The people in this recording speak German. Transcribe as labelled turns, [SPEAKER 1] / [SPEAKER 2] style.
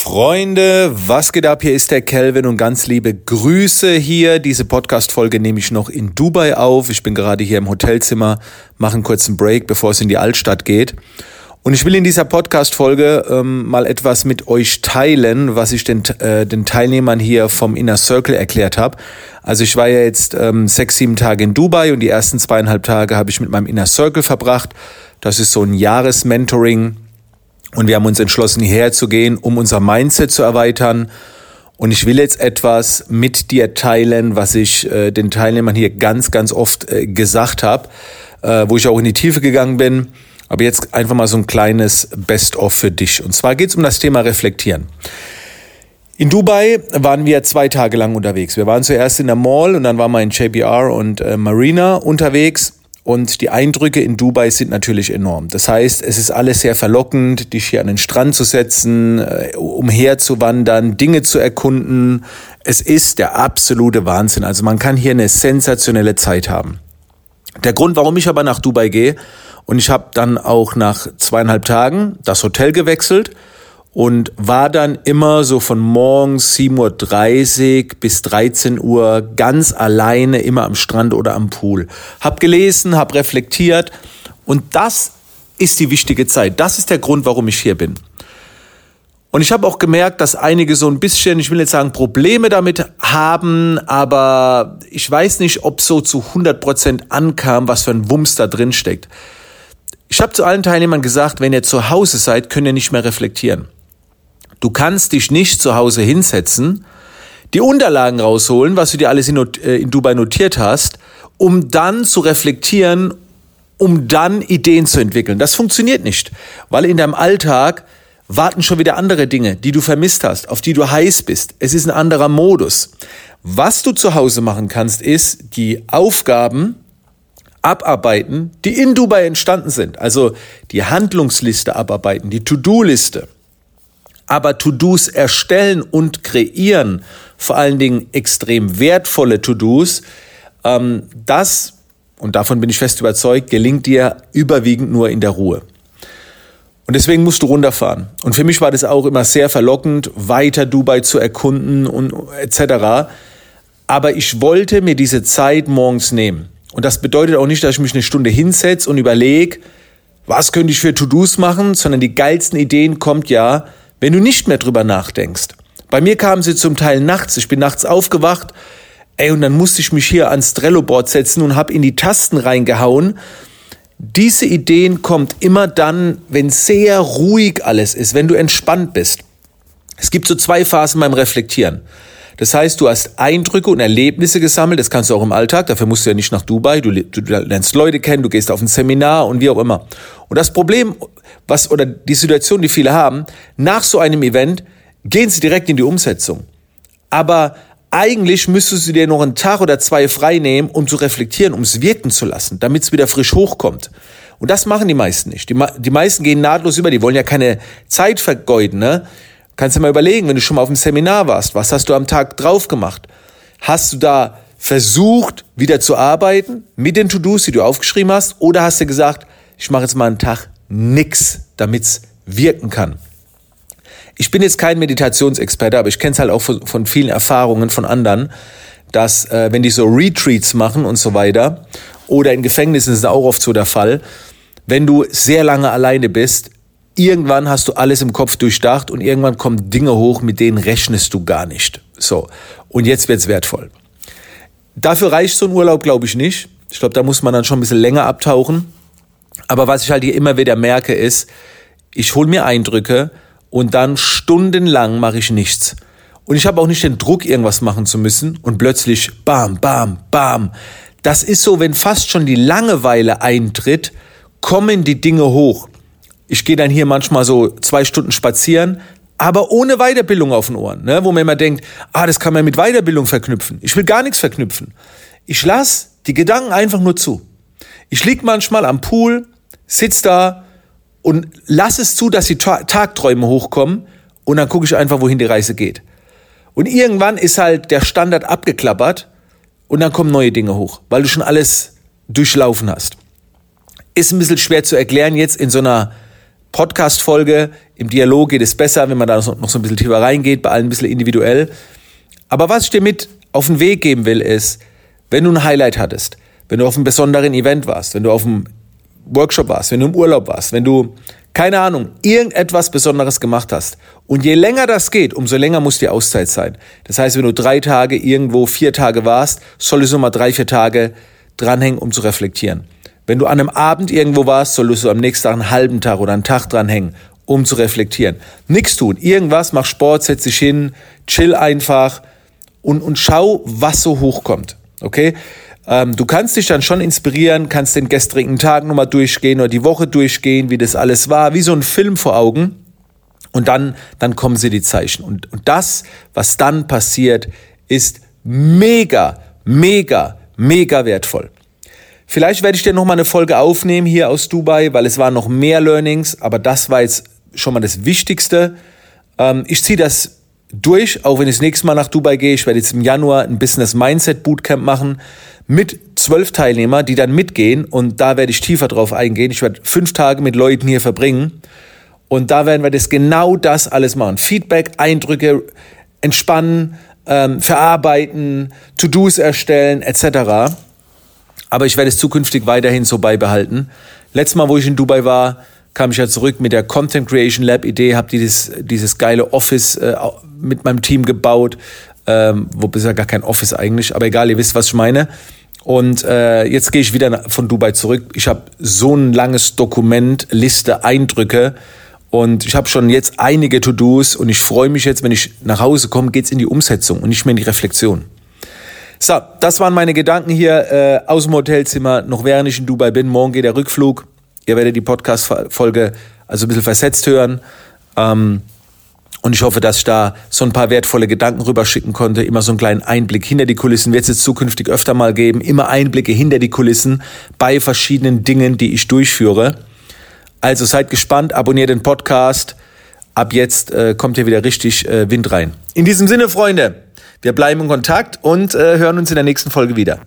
[SPEAKER 1] Freunde, was geht ab? Hier ist der Kelvin und ganz liebe Grüße hier. Diese Podcast-Folge nehme ich noch in Dubai auf. Ich bin gerade hier im Hotelzimmer, mache einen kurzen Break, bevor es in die Altstadt geht. Und ich will in dieser Podcast-Folge ähm, mal etwas mit euch teilen, was ich den, äh, den Teilnehmern hier vom Inner Circle erklärt habe. Also ich war ja jetzt ähm, sechs, sieben Tage in Dubai und die ersten zweieinhalb Tage habe ich mit meinem Inner Circle verbracht. Das ist so ein Jahresmentoring und wir haben uns entschlossen, hierher zu gehen, um unser Mindset zu erweitern. Und ich will jetzt etwas mit dir teilen, was ich äh, den Teilnehmern hier ganz, ganz oft äh, gesagt habe, äh, wo ich auch in die Tiefe gegangen bin. Aber jetzt einfach mal so ein kleines Best-of für dich. Und zwar geht es um das Thema Reflektieren. In Dubai waren wir zwei Tage lang unterwegs. Wir waren zuerst in der Mall und dann waren wir in JBR und äh, Marina unterwegs. Und die Eindrücke in Dubai sind natürlich enorm. Das heißt, es ist alles sehr verlockend, dich hier an den Strand zu setzen, äh, umherzuwandern, Dinge zu erkunden. Es ist der absolute Wahnsinn. Also man kann hier eine sensationelle Zeit haben. Der Grund, warum ich aber nach Dubai gehe, und ich habe dann auch nach zweieinhalb Tagen das Hotel gewechselt und war dann immer so von morgens 7.30 Uhr bis 13 Uhr ganz alleine immer am Strand oder am Pool. Hab gelesen, hab reflektiert und das ist die wichtige Zeit. Das ist der Grund, warum ich hier bin. Und ich habe auch gemerkt, dass einige so ein bisschen, ich will jetzt sagen, Probleme damit haben, aber ich weiß nicht, ob so zu 100 Prozent ankam, was für ein Wumms da drin steckt. Ich habe zu allen Teilnehmern gesagt, wenn ihr zu Hause seid, könnt ihr nicht mehr reflektieren. Du kannst dich nicht zu Hause hinsetzen, die Unterlagen rausholen, was du dir alles in, äh, in Dubai notiert hast, um dann zu reflektieren, um dann Ideen zu entwickeln. Das funktioniert nicht, weil in deinem Alltag warten schon wieder andere Dinge, die du vermisst hast, auf die du heiß bist. Es ist ein anderer Modus. Was du zu Hause machen kannst, ist die Aufgaben abarbeiten, die in Dubai entstanden sind. Also die Handlungsliste abarbeiten, die To-Do-Liste aber To-Dos erstellen und kreieren, vor allen Dingen extrem wertvolle To-Dos, ähm, das, und davon bin ich fest überzeugt, gelingt dir überwiegend nur in der Ruhe. Und deswegen musst du runterfahren. Und für mich war das auch immer sehr verlockend, weiter Dubai zu erkunden und etc. Aber ich wollte mir diese Zeit morgens nehmen. Und das bedeutet auch nicht, dass ich mich eine Stunde hinsetze und überlege, was könnte ich für To-Dos machen, sondern die geilsten Ideen kommt ja, wenn du nicht mehr drüber nachdenkst. Bei mir kamen sie zum Teil nachts. Ich bin nachts aufgewacht, ey, und dann musste ich mich hier ans Trello-Board setzen und habe in die Tasten reingehauen. Diese Ideen kommt immer dann, wenn sehr ruhig alles ist, wenn du entspannt bist. Es gibt so zwei Phasen beim Reflektieren. Das heißt, du hast Eindrücke und Erlebnisse gesammelt, das kannst du auch im Alltag, dafür musst du ja nicht nach Dubai, du, du lernst Leute kennen, du gehst auf ein Seminar und wie auch immer. Und das Problem, was, oder die Situation, die viele haben, nach so einem Event gehen sie direkt in die Umsetzung. Aber eigentlich müsstest du dir noch einen Tag oder zwei frei nehmen, um zu reflektieren, um es wirken zu lassen, damit es wieder frisch hochkommt. Und das machen die meisten nicht. Die, die meisten gehen nahtlos über, die wollen ja keine Zeit vergeuden, ne? Kannst du mal überlegen, wenn du schon mal auf dem Seminar warst, was hast du am Tag drauf gemacht? Hast du da versucht, wieder zu arbeiten mit den To-Dos, die du aufgeschrieben hast, oder hast du gesagt, ich mache jetzt mal einen Tag nix, damit's wirken kann? Ich bin jetzt kein Meditationsexperte, aber ich kenne es halt auch von, von, vielen Erfahrungen von anderen, dass äh, wenn die so Retreats machen und so weiter, oder in Gefängnissen ist es auch oft so der Fall, wenn du sehr lange alleine bist, irgendwann hast du alles im Kopf durchdacht und irgendwann kommen Dinge hoch, mit denen rechnest du gar nicht. So. Und jetzt wird's wertvoll. Dafür reicht so ein Urlaub, glaube ich, nicht. Ich glaube, da muss man dann schon ein bisschen länger abtauchen. Aber was ich halt hier immer wieder merke, ist, ich hole mir Eindrücke und dann stundenlang mache ich nichts. Und ich habe auch nicht den Druck, irgendwas machen zu müssen und plötzlich bam, bam, bam. Das ist so, wenn fast schon die Langeweile eintritt, kommen die Dinge hoch. Ich gehe dann hier manchmal so zwei Stunden spazieren, aber ohne Weiterbildung auf den Ohren, ne? wo man immer denkt, ah, das kann man mit Weiterbildung verknüpfen. Ich will gar nichts verknüpfen. Ich lass die Gedanken einfach nur zu. Ich lieg manchmal am Pool, sitz da und lass es zu, dass die Tagträume hochkommen und dann gucke ich einfach, wohin die Reise geht. Und irgendwann ist halt der Standard abgeklappert und dann kommen neue Dinge hoch, weil du schon alles durchlaufen hast. Ist ein bisschen schwer zu erklären jetzt in so einer Podcast-Folge. Im Dialog geht es besser, wenn man da noch so ein bisschen tiefer reingeht, bei allen ein bisschen individuell. Aber was ich dir mit auf den Weg geben will, ist, wenn du ein Highlight hattest, wenn du auf einem besonderen Event warst, wenn du auf einem Workshop warst, wenn du im Urlaub warst, wenn du, keine Ahnung, irgendetwas Besonderes gemacht hast. Und je länger das geht, umso länger muss die Auszeit sein. Das heißt, wenn du drei Tage irgendwo, vier Tage warst, solltest du mal drei, vier Tage dranhängen, um zu reflektieren. Wenn du an einem Abend irgendwo warst, solltest du am nächsten Tag einen halben Tag oder einen Tag dranhängen, um zu reflektieren. Nichts tun, irgendwas, mach Sport, setz dich hin, chill einfach und, und schau, was so hochkommt. Okay? Ähm, du kannst dich dann schon inspirieren, kannst den gestrigen Tag nochmal durchgehen oder die Woche durchgehen, wie das alles war, wie so ein Film vor Augen. Und dann, dann kommen sie die Zeichen. Und, und das, was dann passiert, ist mega, mega, mega wertvoll. Vielleicht werde ich dir nochmal eine Folge aufnehmen hier aus Dubai, weil es waren noch mehr Learnings, aber das war jetzt schon mal das Wichtigste. Ähm, ich ziehe das durch, auch wenn ich das nächste Mal nach Dubai gehe. Ich werde jetzt im Januar ein Business Mindset Bootcamp machen mit zwölf Teilnehmern, die dann mitgehen und da werde ich tiefer drauf eingehen. Ich werde fünf Tage mit Leuten hier verbringen und da werden wir das genau das alles machen. Feedback, Eindrücke, entspannen, ähm, verarbeiten, To-Dos erstellen etc. Aber ich werde es zukünftig weiterhin so beibehalten. Letztes Mal, wo ich in Dubai war, kam ich ja zurück mit der Content Creation Lab Idee, habe dieses, dieses geile Office äh, mit meinem Team gebaut, ähm, wo bisher gar kein Office eigentlich, aber egal, ihr wisst, was ich meine. Und äh, jetzt gehe ich wieder von Dubai zurück. Ich habe so ein langes Dokument, Liste, Eindrücke. Und ich habe schon jetzt einige To-Dos und ich freue mich jetzt, wenn ich nach Hause komme, geht's in die Umsetzung und nicht mehr in die Reflexion. So, das waren meine Gedanken hier äh, aus dem Hotelzimmer, noch während ich in Dubai bin. Morgen geht der Rückflug. Ihr werdet die Podcast-Folge also ein bisschen versetzt hören. Ähm, und ich hoffe, dass ich da so ein paar wertvolle Gedanken rüberschicken konnte. Immer so einen kleinen Einblick hinter die Kulissen wird es jetzt zukünftig öfter mal geben. Immer Einblicke hinter die Kulissen bei verschiedenen Dingen, die ich durchführe. Also seid gespannt, abonniert den Podcast. Ab jetzt äh, kommt hier wieder richtig äh, Wind rein. In diesem Sinne, Freunde, wir bleiben in Kontakt und äh, hören uns in der nächsten Folge wieder.